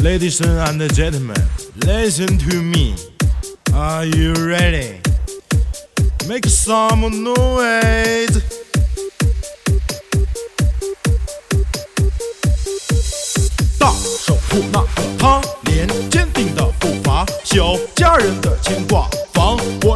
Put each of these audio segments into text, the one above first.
Ladies and gentlemen, listen to me. Are you ready? Make some noise. 大守护那个他，连坚定的步伐，小家人的牵挂，防火。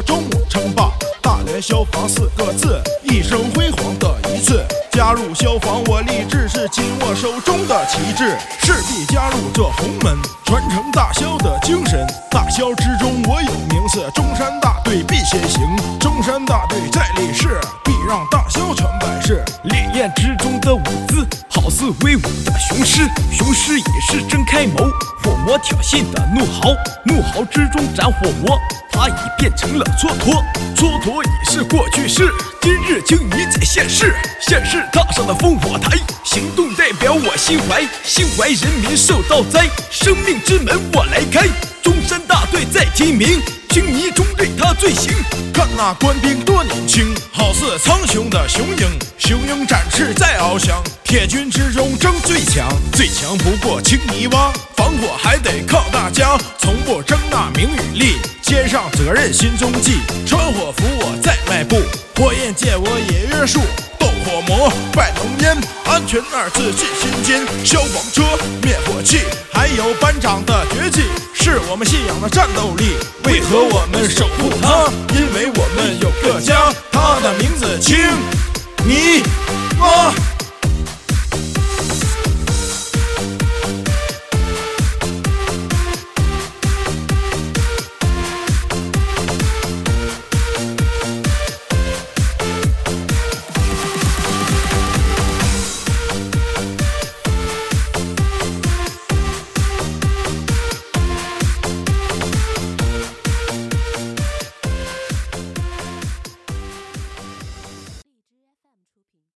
消防四个字，一生辉煌的一次。加入消防，我立志是紧握手中的旗帜，势必加入这洪门，传承大萧的精神。大萧之中我有名次，中山大队必先行，中山大队在立誓，必让大萧传百世。烈焰之中的。舞姿，好似威武的。雄狮，雄狮也是睁开眸，火魔挑衅的。怒嚎，怒嚎之中斩火魔，他已变成了蹉跎，蹉跎已是过去式，今日经已在现世，现世踏上了烽火台，行动代表我心怀，心怀人民受到灾，生命之门我来开，中山大队在提名，青泥中对他罪行。看那官兵多年轻，好似苍穹的雄鹰，雄鹰展翅在翱翔，铁军之中争最强，最强不过青泥洼，防火还得靠大家，从不争那名与利，肩上责任心中记，穿火服我在迈步，火焰界我也约束。火魔，拜浓烟，安全二字记心间。消防车，灭火器，还有班长的绝技，是我们信仰的战斗力。为何我们守护它？因为我们有个家，它的名字青泥巴。